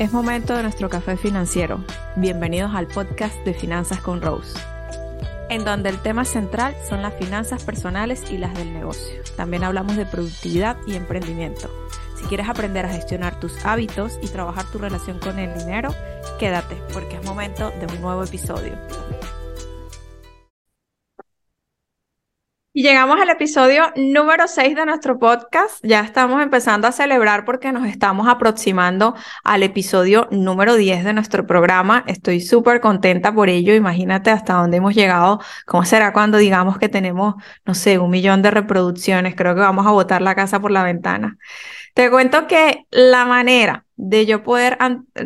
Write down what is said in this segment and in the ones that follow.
Es momento de nuestro café financiero. Bienvenidos al podcast de Finanzas con Rose, en donde el tema central son las finanzas personales y las del negocio. También hablamos de productividad y emprendimiento. Si quieres aprender a gestionar tus hábitos y trabajar tu relación con el dinero, quédate porque es momento de un nuevo episodio. Llegamos al episodio número 6 de nuestro podcast. Ya estamos empezando a celebrar porque nos estamos aproximando al episodio número 10 de nuestro programa. Estoy súper contenta por ello. Imagínate hasta dónde hemos llegado. ¿Cómo será cuando digamos que tenemos, no sé, un millón de reproducciones? Creo que vamos a botar la casa por la ventana. Te cuento que la manera de yo poder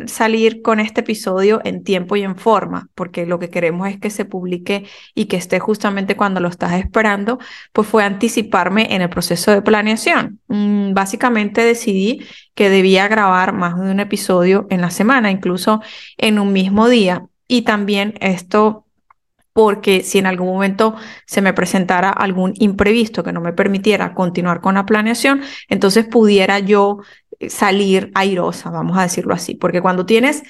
salir con este episodio en tiempo y en forma, porque lo que queremos es que se publique y que esté justamente cuando lo estás esperando, pues fue anticiparme en el proceso de planeación. Mm, básicamente decidí que debía grabar más de un episodio en la semana, incluso en un mismo día. Y también esto porque si en algún momento se me presentara algún imprevisto que no me permitiera continuar con la planeación, entonces pudiera yo salir airosa, vamos a decirlo así, porque cuando tienes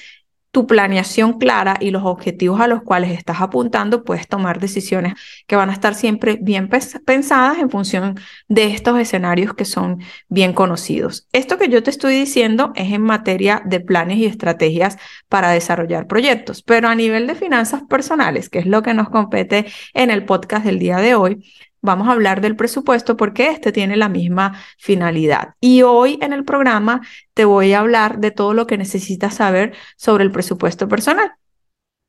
tu planeación clara y los objetivos a los cuales estás apuntando, puedes tomar decisiones que van a estar siempre bien pensadas en función de estos escenarios que son bien conocidos. Esto que yo te estoy diciendo es en materia de planes y estrategias para desarrollar proyectos, pero a nivel de finanzas personales, que es lo que nos compete en el podcast del día de hoy, vamos a hablar del presupuesto porque este tiene la misma finalidad. Y hoy en el programa te voy a hablar de todo lo que necesitas saber sobre el presupuesto personal.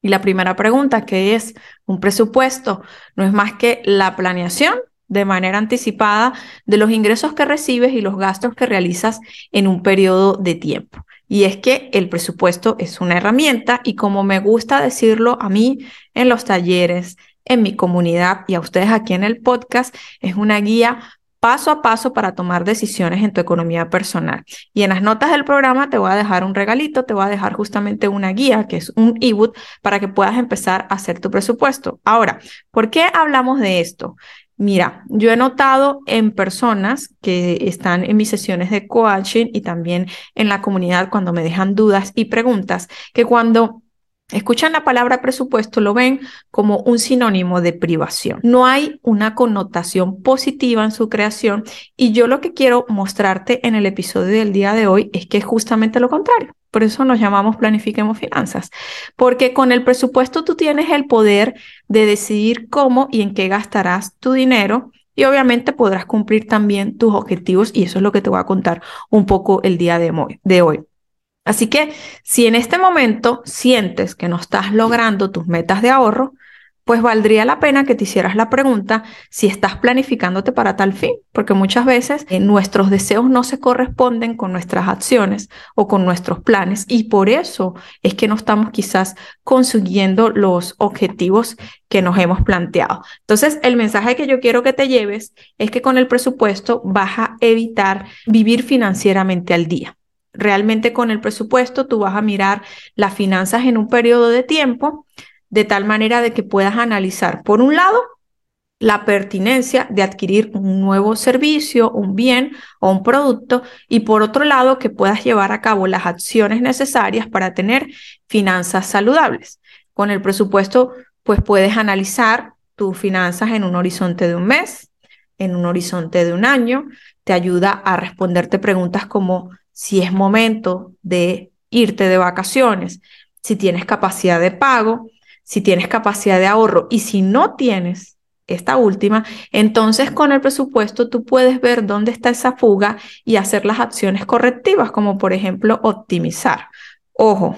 Y la primera pregunta, que es un presupuesto? No es más que la planeación de manera anticipada de los ingresos que recibes y los gastos que realizas en un periodo de tiempo. Y es que el presupuesto es una herramienta y como me gusta decirlo a mí en los talleres, en mi comunidad y a ustedes aquí en el podcast es una guía paso a paso para tomar decisiones en tu economía personal. Y en las notas del programa te voy a dejar un regalito, te voy a dejar justamente una guía, que es un ebook, para que puedas empezar a hacer tu presupuesto. Ahora, ¿por qué hablamos de esto? Mira, yo he notado en personas que están en mis sesiones de coaching y también en la comunidad cuando me dejan dudas y preguntas, que cuando escuchan la palabra presupuesto, lo ven como un sinónimo de privación. No hay una connotación positiva en su creación y yo lo que quiero mostrarte en el episodio del día de hoy es que es justamente lo contrario. Por eso nos llamamos Planifiquemos Finanzas, porque con el presupuesto tú tienes el poder de decidir cómo y en qué gastarás tu dinero y obviamente podrás cumplir también tus objetivos y eso es lo que te voy a contar un poco el día de hoy. Así que si en este momento sientes que no estás logrando tus metas de ahorro, pues valdría la pena que te hicieras la pregunta si estás planificándote para tal fin, porque muchas veces eh, nuestros deseos no se corresponden con nuestras acciones o con nuestros planes y por eso es que no estamos quizás consiguiendo los objetivos que nos hemos planteado. Entonces, el mensaje que yo quiero que te lleves es que con el presupuesto vas a evitar vivir financieramente al día. Realmente con el presupuesto tú vas a mirar las finanzas en un periodo de tiempo de tal manera de que puedas analizar, por un lado, la pertinencia de adquirir un nuevo servicio, un bien o un producto y por otro lado que puedas llevar a cabo las acciones necesarias para tener finanzas saludables. Con el presupuesto, pues puedes analizar tus finanzas en un horizonte de un mes, en un horizonte de un año, te ayuda a responderte preguntas como si es momento de irte de vacaciones, si tienes capacidad de pago, si tienes capacidad de ahorro y si no tienes esta última, entonces con el presupuesto tú puedes ver dónde está esa fuga y hacer las acciones correctivas, como por ejemplo optimizar. Ojo,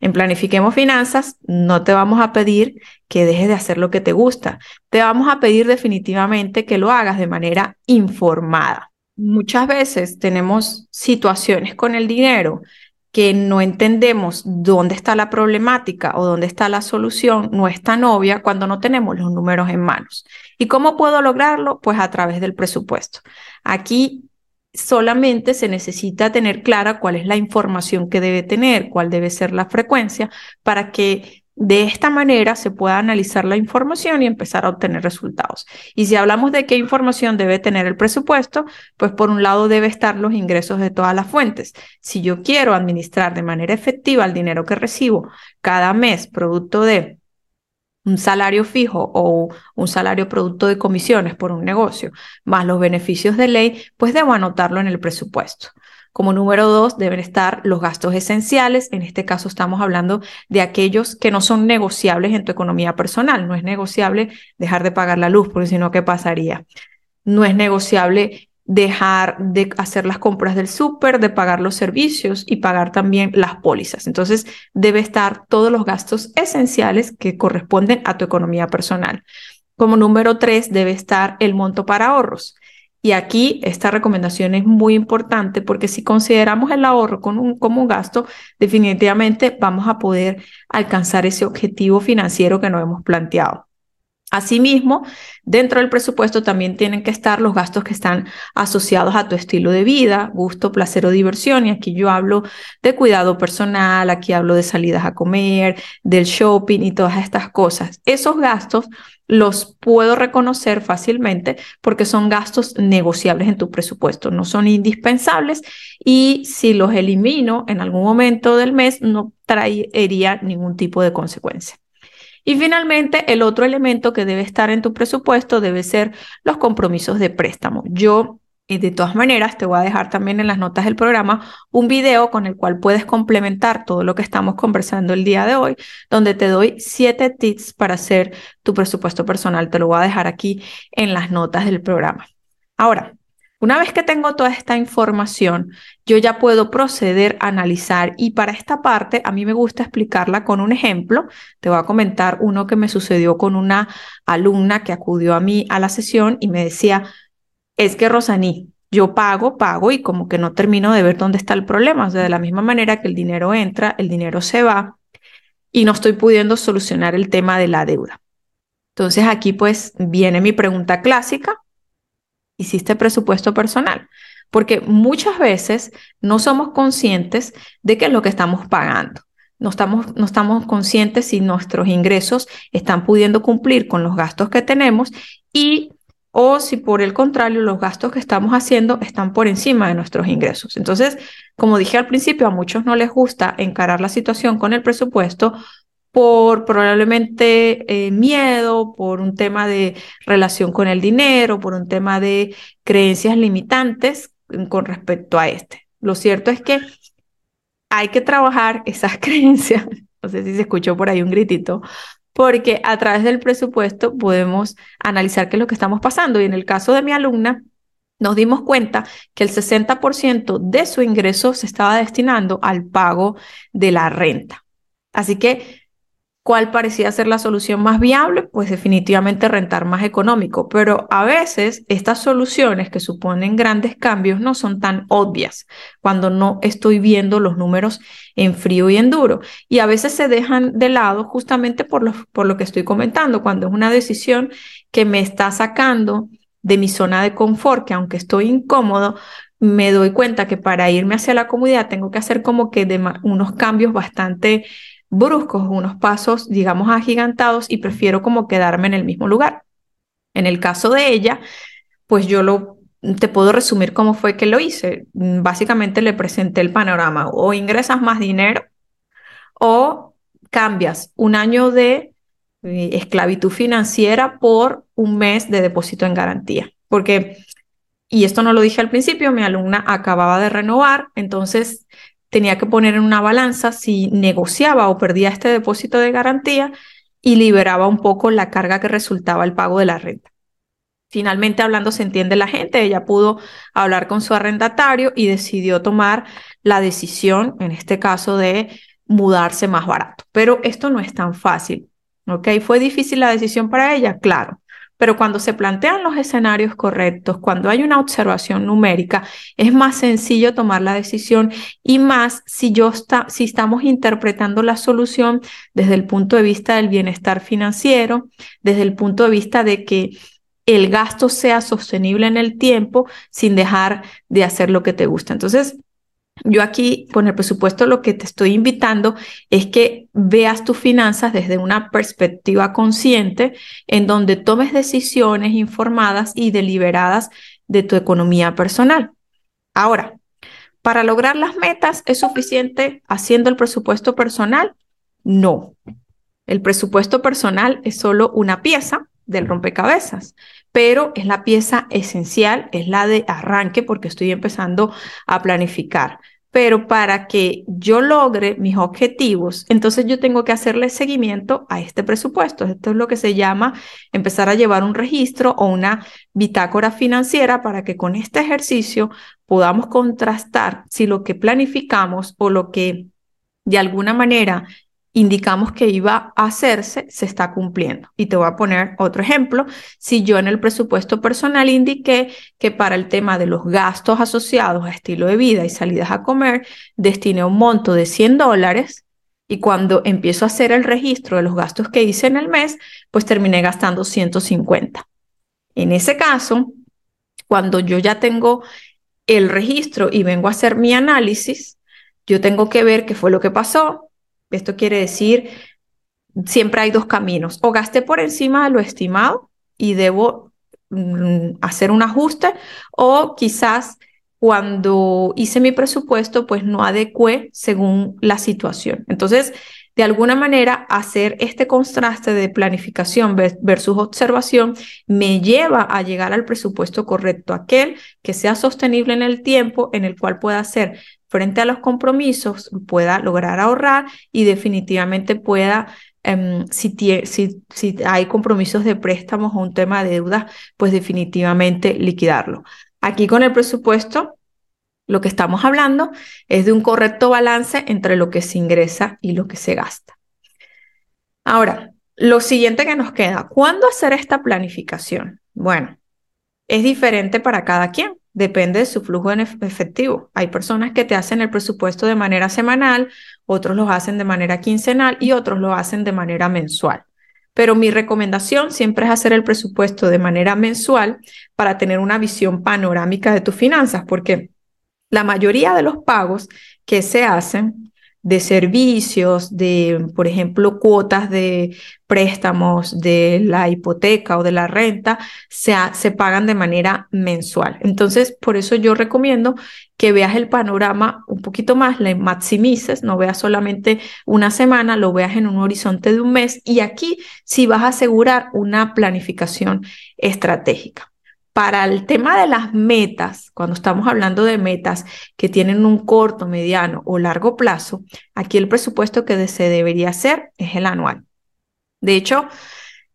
en Planifiquemos Finanzas no te vamos a pedir que dejes de hacer lo que te gusta, te vamos a pedir definitivamente que lo hagas de manera informada muchas veces tenemos situaciones con el dinero que no entendemos dónde está la problemática o dónde está la solución, no es tan obvia cuando no tenemos los números en manos. ¿Y cómo puedo lograrlo? Pues a través del presupuesto. Aquí solamente se necesita tener clara cuál es la información que debe tener, cuál debe ser la frecuencia, para que de esta manera se pueda analizar la información y empezar a obtener resultados. Y si hablamos de qué información debe tener el presupuesto, pues por un lado debe estar los ingresos de todas las fuentes. Si yo quiero administrar de manera efectiva el dinero que recibo cada mes producto de un salario fijo o un salario producto de comisiones por un negocio, más los beneficios de ley, pues debo anotarlo en el presupuesto. Como número dos, deben estar los gastos esenciales. En este caso estamos hablando de aquellos que no son negociables en tu economía personal. No es negociable dejar de pagar la luz, porque si no, ¿qué pasaría? No es negociable dejar de hacer las compras del súper, de pagar los servicios y pagar también las pólizas. Entonces, debe estar todos los gastos esenciales que corresponden a tu economía personal. Como número tres, debe estar el monto para ahorros. Y aquí esta recomendación es muy importante porque si consideramos el ahorro como un, gasto, definitivamente vamos a poder alcanzar ese objetivo financiero que nos hemos planteado. Asimismo, dentro del presupuesto también tienen que estar los gastos que están asociados a tu estilo de vida, gusto, placer o diversión. Y aquí yo hablo de cuidado personal, aquí hablo de salidas a comer, del shopping y todas estas cosas. Esos gastos los puedo reconocer fácilmente porque son gastos negociables en tu presupuesto, no son indispensables y si los elimino en algún momento del mes no traería ningún tipo de consecuencia. Y finalmente, el otro elemento que debe estar en tu presupuesto debe ser los compromisos de préstamo. Yo y de todas maneras, te voy a dejar también en las notas del programa un video con el cual puedes complementar todo lo que estamos conversando el día de hoy, donde te doy siete tips para hacer tu presupuesto personal. Te lo voy a dejar aquí en las notas del programa. Ahora, una vez que tengo toda esta información, yo ya puedo proceder a analizar y para esta parte a mí me gusta explicarla con un ejemplo. Te voy a comentar uno que me sucedió con una alumna que acudió a mí a la sesión y me decía, es que Rosaní, yo pago, pago y como que no termino de ver dónde está el problema. O sea, de la misma manera que el dinero entra, el dinero se va y no estoy pudiendo solucionar el tema de la deuda. Entonces aquí pues viene mi pregunta clásica. ¿Hiciste presupuesto personal? Porque muchas veces no somos conscientes de qué es lo que estamos pagando. No estamos, no estamos conscientes si nuestros ingresos están pudiendo cumplir con los gastos que tenemos y o si por el contrario los gastos que estamos haciendo están por encima de nuestros ingresos. Entonces, como dije al principio, a muchos no les gusta encarar la situación con el presupuesto por probablemente eh, miedo, por un tema de relación con el dinero, por un tema de creencias limitantes con respecto a este. Lo cierto es que hay que trabajar esas creencias. No sé si se escuchó por ahí un gritito, porque a través del presupuesto podemos analizar qué es lo que estamos pasando. Y en el caso de mi alumna, nos dimos cuenta que el 60% de su ingreso se estaba destinando al pago de la renta. Así que ¿Cuál parecía ser la solución más viable? Pues definitivamente rentar más económico, pero a veces estas soluciones que suponen grandes cambios no son tan obvias cuando no estoy viendo los números en frío y en duro. Y a veces se dejan de lado justamente por lo, por lo que estoy comentando, cuando es una decisión que me está sacando de mi zona de confort, que aunque estoy incómodo, me doy cuenta que para irme hacia la comodidad tengo que hacer como que de unos cambios bastante bruscos, unos pasos, digamos, agigantados y prefiero como quedarme en el mismo lugar. En el caso de ella, pues yo lo te puedo resumir cómo fue que lo hice. Básicamente le presenté el panorama, o ingresas más dinero o cambias un año de eh, esclavitud financiera por un mes de depósito en garantía. Porque, y esto no lo dije al principio, mi alumna acababa de renovar, entonces tenía que poner en una balanza si negociaba o perdía este depósito de garantía y liberaba un poco la carga que resultaba el pago de la renta. Finalmente, hablando, se entiende la gente, ella pudo hablar con su arrendatario y decidió tomar la decisión, en este caso, de mudarse más barato. Pero esto no es tan fácil, ¿ok? ¿Fue difícil la decisión para ella? Claro. Pero cuando se plantean los escenarios correctos, cuando hay una observación numérica, es más sencillo tomar la decisión y más si, yo está, si estamos interpretando la solución desde el punto de vista del bienestar financiero, desde el punto de vista de que el gasto sea sostenible en el tiempo sin dejar de hacer lo que te gusta. Entonces, Yo aquí con el presupuesto lo que te estoy invitando es que veas tus finanzas desde una perspectiva consciente en donde tomes decisiones informadas y deliberadas de tu economía personal. Ahora, para lograr las metas, ¿es suficiente haciendo el presupuesto personal? No. El presupuesto personal es solo una pieza del rompecabezas, pero es la pieza esencial, es la de arranque porque estoy empezando a planificar. Pero para que yo logre mis objetivos, entonces yo tengo que hacerle seguimiento a este presupuesto. Esto es lo que se llama empezar a llevar un registro o una bitácora financiera para que con este ejercicio podamos contrastar si lo que planificamos o lo que de alguna manera indicamos que iba a hacerse, se está cumpliendo. Y te voy a poner otro ejemplo. Si yo en el presupuesto personal indiqué que para el tema de los gastos asociados a estilo de vida y salidas a comer, destiné un monto de 100 dólares y cuando empiezo a hacer el registro de los gastos que hice en el mes, pues terminé gastando 150. En ese caso, cuando yo ya tengo el registro y vengo a hacer mi análisis, yo tengo que ver qué fue lo que pasó, esto quiere decir, siempre hay dos caminos. O gasté por encima de lo estimado y debo mm, hacer un ajuste, o quizás cuando hice mi presupuesto, pues no adecué según la situación. Entonces, de alguna manera, hacer este contraste de planificación versus observación me lleva a llegar al presupuesto correcto, aquel que sea sostenible en el tiempo, en el cual pueda ser frente a los compromisos pueda lograr ahorrar y definitivamente pueda, em, si, si, si, hay compromisos de préstamos o un tema de deudas, pues definitivamente liquidarlo. Aquí con el presupuesto, lo que estamos hablando es de un correcto balance entre lo que se ingresa y lo que se gasta. Ahora, lo siguiente que nos queda, ¿cuándo hacer esta planificación? Bueno, es diferente para cada quien depende de su flujo efectivo. Hay personas que te hacen el presupuesto de manera semanal, otros lo hacen de manera quincenal y otros lo hacen de manera mensual. Pero mi recomendación siempre es hacer el presupuesto de manera mensual para tener una visión panorámica de tus finanzas, porque la mayoría de los pagos que se hacen de servicios, de, por ejemplo, cuotas de préstamos de la hipoteca o de la renta, se, se pagan de manera mensual. Entonces, por eso yo recomiendo que veas el panorama un poquito más, le maximices, no veas solamente una semana, lo veas en un horizonte de un mes y aquí sí vas a asegurar una planificación estratégica. Para el tema de las metas, cuando estamos hablando de metas que tienen un corto, mediano o largo plazo, aquí el presupuesto que se debería hacer es el anual. De hecho,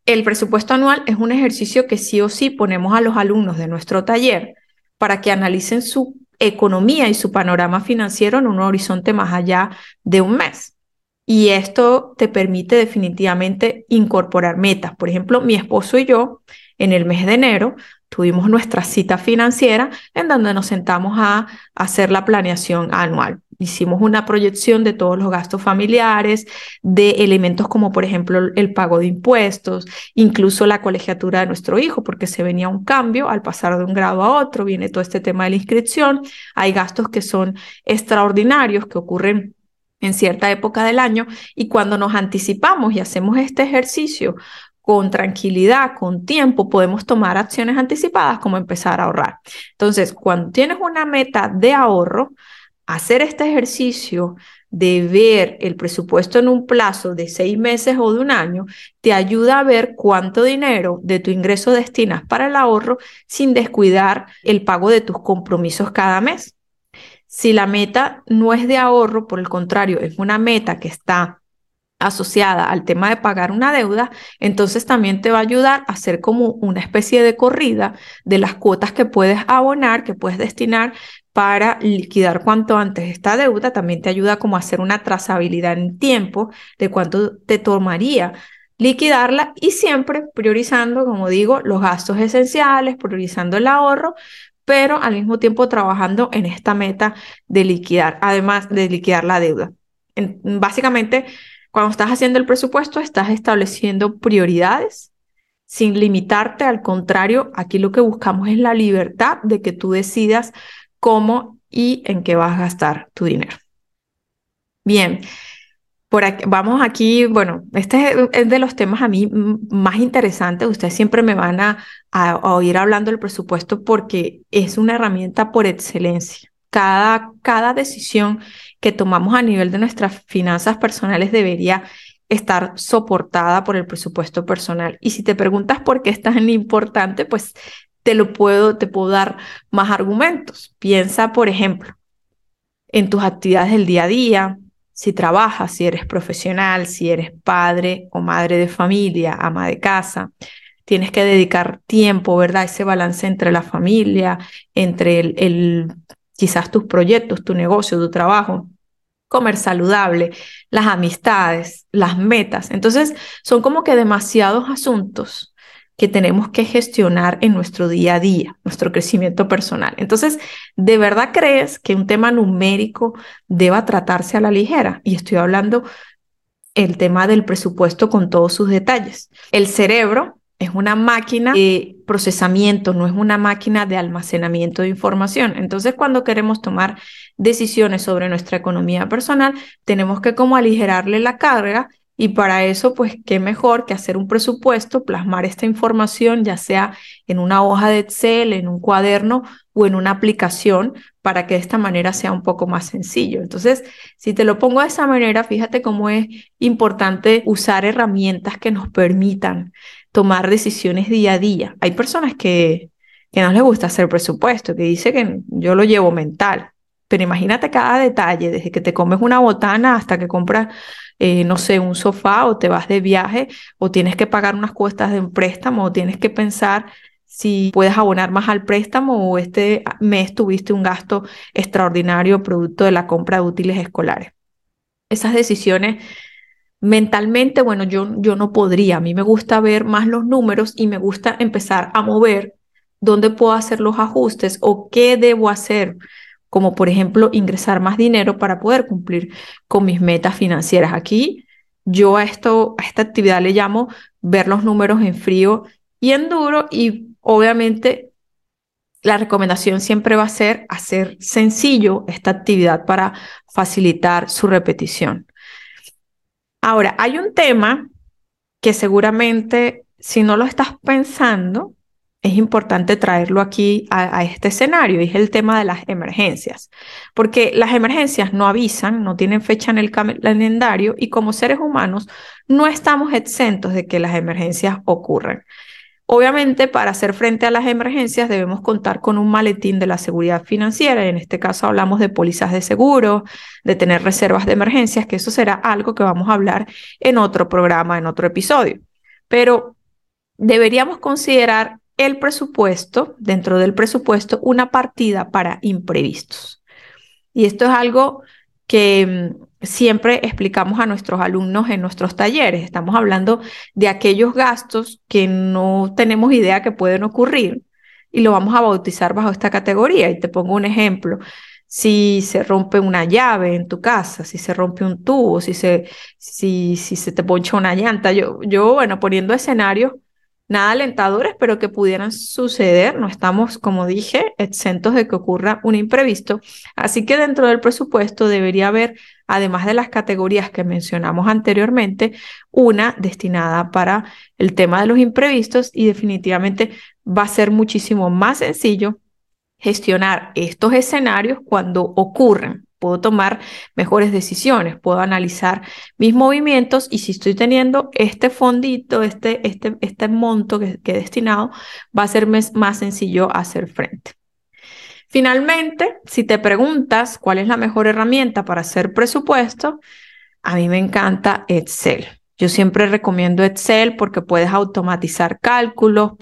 el presupuesto anual es un ejercicio que sí o sí ponemos a los alumnos de nuestro taller para que analicen su economía y su panorama financiero en un horizonte más allá de un mes. Y esto te permite definitivamente incorporar metas. Por ejemplo, mi esposo y yo en el mes de enero tuvimos nuestra cita financiera en donde nos sentamos a hacer la planeación anual. Hicimos una proyección de todos los gastos familiares, de elementos como por ejemplo el pago de impuestos, incluso la colegiatura de nuestro hijo, porque se venía un cambio al pasar de un grado a otro, viene todo este tema de la inscripción, hay gastos que son extraordinarios que ocurren en cierta época del año y cuando nos anticipamos y hacemos este ejercicio con tranquilidad, con tiempo, podemos tomar acciones anticipadas como empezar a ahorrar. Entonces, cuando tienes una meta de ahorro, hacer este ejercicio de ver el presupuesto en un plazo de seis meses o de un año, te ayuda a ver cuánto dinero de tu ingreso destinas para el ahorro sin descuidar el pago de tus compromisos cada mes. Si la meta no es de ahorro, por el contrario, es una meta que está asociada al tema de pagar una deuda, entonces también te va a ayudar a hacer como una especie de corrida de las cuotas que puedes abonar, que puedes destinar para liquidar cuanto antes esta deuda. También te ayuda como a hacer una trazabilidad en tiempo de cuánto te tomaría liquidarla y siempre priorizando, como digo, los gastos esenciales, priorizando el ahorro, pero al mismo tiempo trabajando en esta meta de liquidar, además de liquidar la deuda. básicamente, cuando estás haciendo el presupuesto, estás estableciendo prioridades sin limitarte. Al contrario, aquí lo que buscamos es la libertad de que tú decidas cómo y en qué vas a gastar tu dinero. Bien, vamos aquí, bueno, este es, de los temas a mí más interesantes. Ustedes siempre me van a, a, oír hablando del presupuesto porque es una herramienta por excelencia. Cada, cada decisión que tomamos a nivel de nuestras finanzas personales debería estar soportada por el presupuesto personal. Y si te preguntas por qué es tan importante, pues te lo puedo, te puedo dar más argumentos. Piensa, por ejemplo, en tus actividades del día a día, si trabajas, si eres profesional, si eres padre o madre de familia, ama de casa, tienes que dedicar tiempo, ¿verdad? Ese balance entre la familia, entre el, el quizás tus proyectos, tu negocio, tu trabajo, comer saludable, las amistades, las metas. Entonces, son como que demasiados asuntos que tenemos que gestionar en nuestro día a día, nuestro crecimiento personal. Entonces, ¿de verdad crees que un tema numérico deba tratarse a la ligera? Y estoy hablando el tema del presupuesto con todos sus detalles. El cerebro es una máquina de procesamiento, no es una máquina de almacenamiento de información. Entonces, cuando queremos tomar decisiones sobre nuestra economía personal, tenemos que como aligerarle la carga y para eso, pues, qué mejor que hacer un presupuesto, plasmar esta información, ya sea en una hoja de Excel, en un cuaderno o en una aplicación, para que de esta manera sea un poco más sencillo. Entonces, si te lo pongo de esa manera, fíjate cómo es importante usar herramientas que nos permitan tomar decisiones día a día. Hay personas que, que no les gusta hacer presupuesto, que dice que yo lo llevo mental. Pero imagínate cada detalle, desde que te comes una botana hasta que compras eh, no sé, un sofá o te vas de viaje o tienes que pagar unas cuestas de un préstamo o tienes que pensar si puedes abonar más al préstamo o este mes tuviste un gasto extraordinario producto de la compra de útiles escolares. Esas decisiones mentalmente, bueno, yo, yo no podría. A mí me gusta ver más los números y me gusta empezar a mover dónde puedo hacer los ajustes o qué debo hacer como por ejemplo ingresar más dinero para poder cumplir con mis metas financieras. Aquí yo a, esto, a esta actividad le llamo ver los números en frío y en duro y obviamente la recomendación siempre va a ser hacer sencillo esta actividad para facilitar su repetición. Ahora, hay un tema que seguramente si no lo estás pensando, es importante traerlo aquí a, este escenario, y es el tema de las emergencias, porque las emergencias no avisan, no tienen fecha en el calendario y como seres humanos no estamos exentos de que las emergencias ocurran. Obviamente, para hacer frente a las emergencias debemos contar con un maletín de la seguridad financiera, en este caso hablamos de pólizas de seguro, de tener reservas de emergencias, que eso será algo que vamos a hablar en otro programa, en otro episodio. Pero deberíamos considerar el presupuesto, dentro del presupuesto, una partida para imprevistos. Y esto es algo que mm, siempre explicamos a nuestros alumnos en nuestros talleres. Estamos hablando de aquellos gastos que no tenemos idea que pueden ocurrir y lo vamos a bautizar bajo esta categoría. Y te pongo un ejemplo. Si se rompe una llave en tu casa, si se rompe un tubo, si se, si, si se te poncha una llanta. Yo, yo, bueno, poniendo escenarios nada alentadores, pero que pudieran suceder. No estamos, como dije, exentos de que ocurra un imprevisto. Así que dentro del presupuesto debería haber, además de las categorías que mencionamos anteriormente, una destinada para el tema de los imprevistos y definitivamente va a ser muchísimo más sencillo gestionar estos escenarios cuando ocurren puedo tomar mejores decisiones, puedo analizar mis movimientos y si estoy teniendo este fondito, este, este, este monto que, que he destinado, va a ser más sencillo hacer frente. Finalmente, si te preguntas cuál es la mejor herramienta para hacer presupuesto, a mí me encanta Excel. Yo siempre recomiendo Excel porque puedes automatizar cálculos,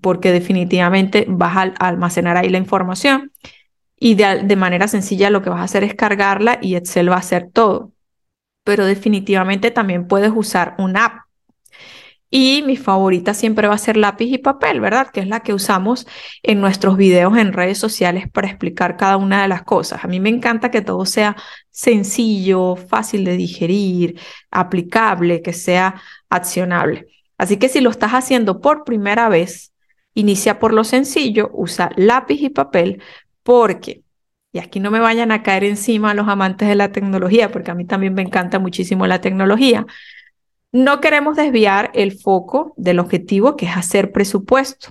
porque definitivamente vas a almacenar ahí la información y de, manera sencilla lo que vas a hacer es cargarla y Excel va a hacer todo. Pero definitivamente también puedes usar una app. Y mi favorita siempre va a ser lápiz y papel, ¿verdad? Que es la que usamos en nuestros videos en redes sociales para explicar cada una de las cosas. A mí me encanta que todo sea sencillo, fácil de digerir, aplicable, que sea accionable. Así que si lo estás haciendo por primera vez, inicia por lo sencillo, usa lápiz y papel, porque y aquí no me vayan a caer encima los amantes de la tecnología, porque a mí también me encanta muchísimo la tecnología, no queremos desviar el foco del objetivo que es hacer presupuesto.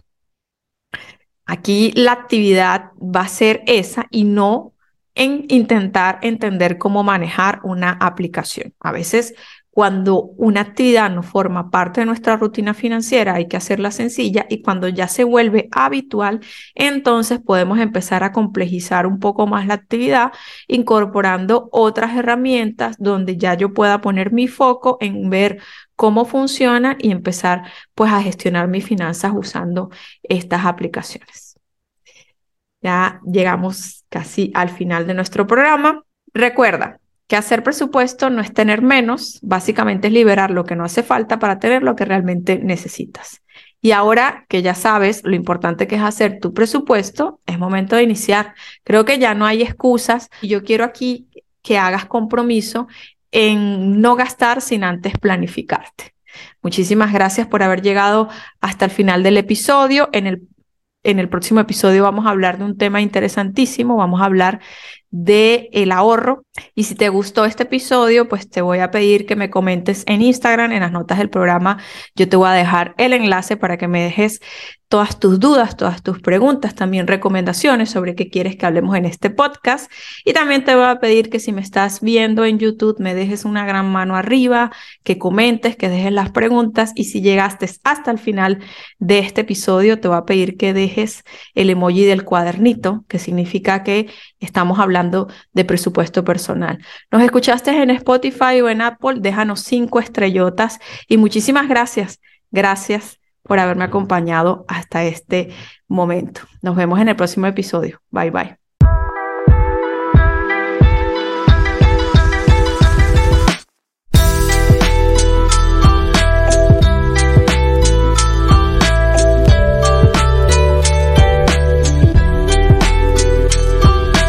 Aquí la actividad va a ser esa y no en intentar entender cómo manejar una aplicación. A veces cuando una actividad no forma parte de nuestra rutina financiera, hay que hacerla sencilla y cuando ya se vuelve habitual, entonces podemos empezar a complejizar un poco más la actividad, incorporando otras herramientas donde ya yo pueda poner mi foco en ver cómo funciona y empezar pues a gestionar mis finanzas usando estas aplicaciones. Ya llegamos casi al final de nuestro programa. Recuerda, que hacer presupuesto no es tener menos, básicamente es liberar lo que no hace falta para tener lo que realmente necesitas. Y ahora que ya sabes lo importante que es hacer tu presupuesto, es momento de iniciar. Creo que ya no hay excusas y yo quiero aquí que hagas compromiso en no gastar sin antes planificarte. Muchísimas gracias por haber llegado hasta el final del episodio. En el, en el próximo episodio vamos a hablar de un tema interesantísimo. Vamos a hablar de el ahorro. Y si te gustó este episodio, pues te voy a pedir que me comentes en Instagram, en las notas del programa. Yo te voy a dejar el enlace para que me dejes todas tus dudas, todas tus preguntas, también recomendaciones sobre qué quieres que hablemos en este podcast. Y también te voy a pedir que si me estás viendo en YouTube, me dejes una gran mano arriba, que comentes, que dejes las preguntas. Y si llegaste hasta el final de este episodio, te voy a pedir que dejes el emoji del cuadernito, que significa que estamos hablando de presupuesto personal. Nos escuchaste en Spotify o en Apple, déjanos cinco estrellotas y muchísimas gracias. Gracias por haberme acompañado hasta este momento. Nos vemos en el próximo episodio. Bye bye.